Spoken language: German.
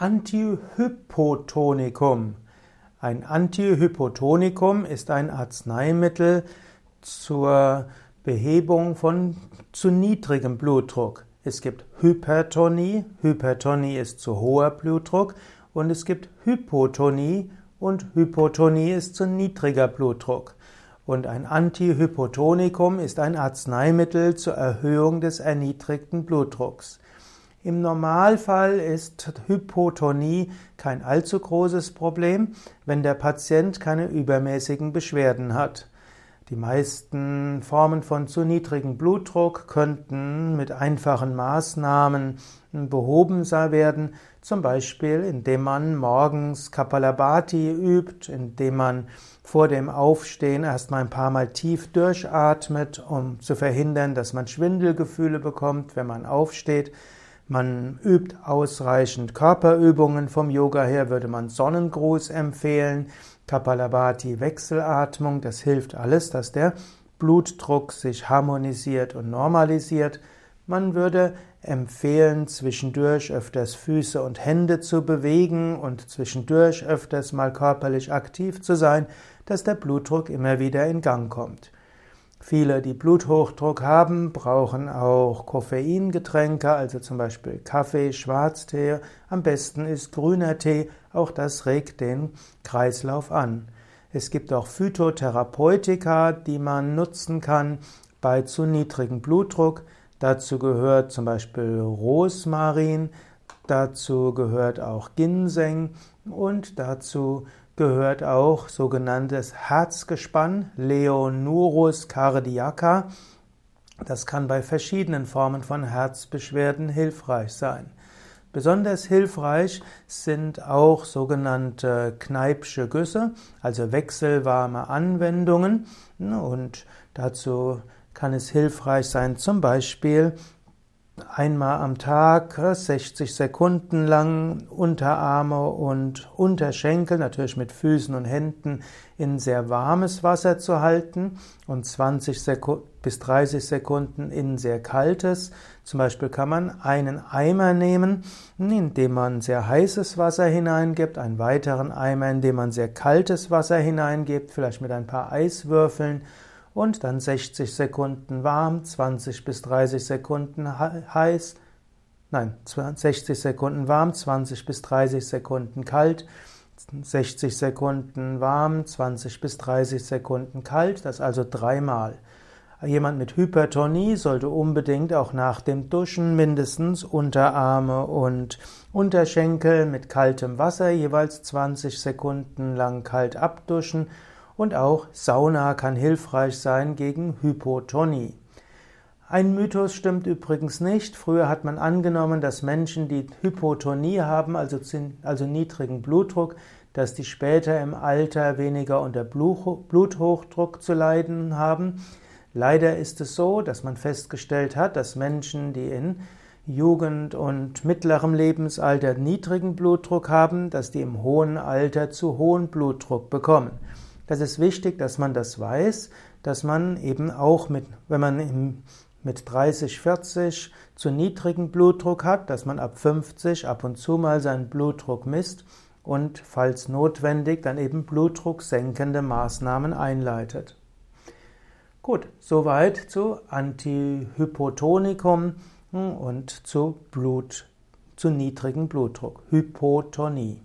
Antihypotonikum. Ein Antihypotonikum ist ein Arzneimittel zur Behebung von zu niedrigem Blutdruck. Es gibt Hypertonie, Hypertonie ist zu hoher Blutdruck und es gibt Hypotonie und Hypotonie ist zu niedriger Blutdruck. Und ein Antihypotonikum ist ein Arzneimittel zur Erhöhung des erniedrigten Blutdrucks. Im Normalfall ist Hypotonie kein allzu großes Problem, wenn der Patient keine übermäßigen Beschwerden hat. Die meisten Formen von zu niedrigem Blutdruck könnten mit einfachen Maßnahmen behoben werden, zum Beispiel indem man morgens Kapalabhati übt, indem man vor dem Aufstehen erstmal ein paar Mal tief durchatmet, um zu verhindern, dass man Schwindelgefühle bekommt, wenn man aufsteht. Man übt ausreichend Körperübungen. Vom Yoga her würde man Sonnengruß empfehlen. Kapalabhati Wechselatmung. Das hilft alles, dass der Blutdruck sich harmonisiert und normalisiert. Man würde empfehlen, zwischendurch öfters Füße und Hände zu bewegen und zwischendurch öfters mal körperlich aktiv zu sein, dass der Blutdruck immer wieder in Gang kommt. Viele, die Bluthochdruck haben, brauchen auch Koffeingetränke, also zum Beispiel Kaffee, Schwarztee. Am besten ist grüner Tee, auch das regt den Kreislauf an. Es gibt auch Phytotherapeutika, die man nutzen kann bei zu niedrigem Blutdruck. Dazu gehört zum Beispiel Rosmarin, dazu gehört auch Ginseng und dazu gehört auch sogenanntes Herzgespann, Leonurus cardiaca. Das kann bei verschiedenen Formen von Herzbeschwerden hilfreich sein. Besonders hilfreich sind auch sogenannte Kneipsche Güsse, also wechselwarme Anwendungen. Und dazu kann es hilfreich sein, zum Beispiel einmal am Tag 60 Sekunden lang Unterarme und Unterschenkel, natürlich mit Füßen und Händen, in sehr warmes Wasser zu halten und 20 bis 30 Sekunden in sehr kaltes. Zum Beispiel kann man einen Eimer nehmen, in dem man sehr heißes Wasser hineingibt, einen weiteren Eimer, in dem man sehr kaltes Wasser hineingibt, vielleicht mit ein paar Eiswürfeln und dann 60 Sekunden warm, 20 bis 30 Sekunden heiß, nein, 60 Sekunden warm, 20 bis 30 Sekunden kalt, 60 Sekunden warm, 20 bis 30 Sekunden kalt, das also dreimal. Jemand mit Hypertonie sollte unbedingt auch nach dem Duschen mindestens Unterarme und Unterschenkel mit kaltem Wasser jeweils 20 Sekunden lang kalt abduschen und auch Sauna kann hilfreich sein gegen Hypotonie. Ein Mythos stimmt übrigens nicht. Früher hat man angenommen, dass Menschen, die Hypotonie haben, also, also niedrigen Blutdruck, dass die später im Alter weniger unter Bluthochdruck zu leiden haben. Leider ist es so, dass man festgestellt hat, dass Menschen, die in Jugend und mittlerem Lebensalter niedrigen Blutdruck haben, dass die im hohen Alter zu hohen Blutdruck bekommen. Das ist wichtig, dass man das weiß, dass man eben auch mit, wenn man mit 30, 40 zu niedrigen Blutdruck hat, dass man ab 50 ab und zu mal seinen Blutdruck misst und falls notwendig dann eben blutdrucksenkende Maßnahmen einleitet. Gut, soweit zu Antihypotonikum und zu Blut, zu niedrigem Blutdruck, Hypotonie.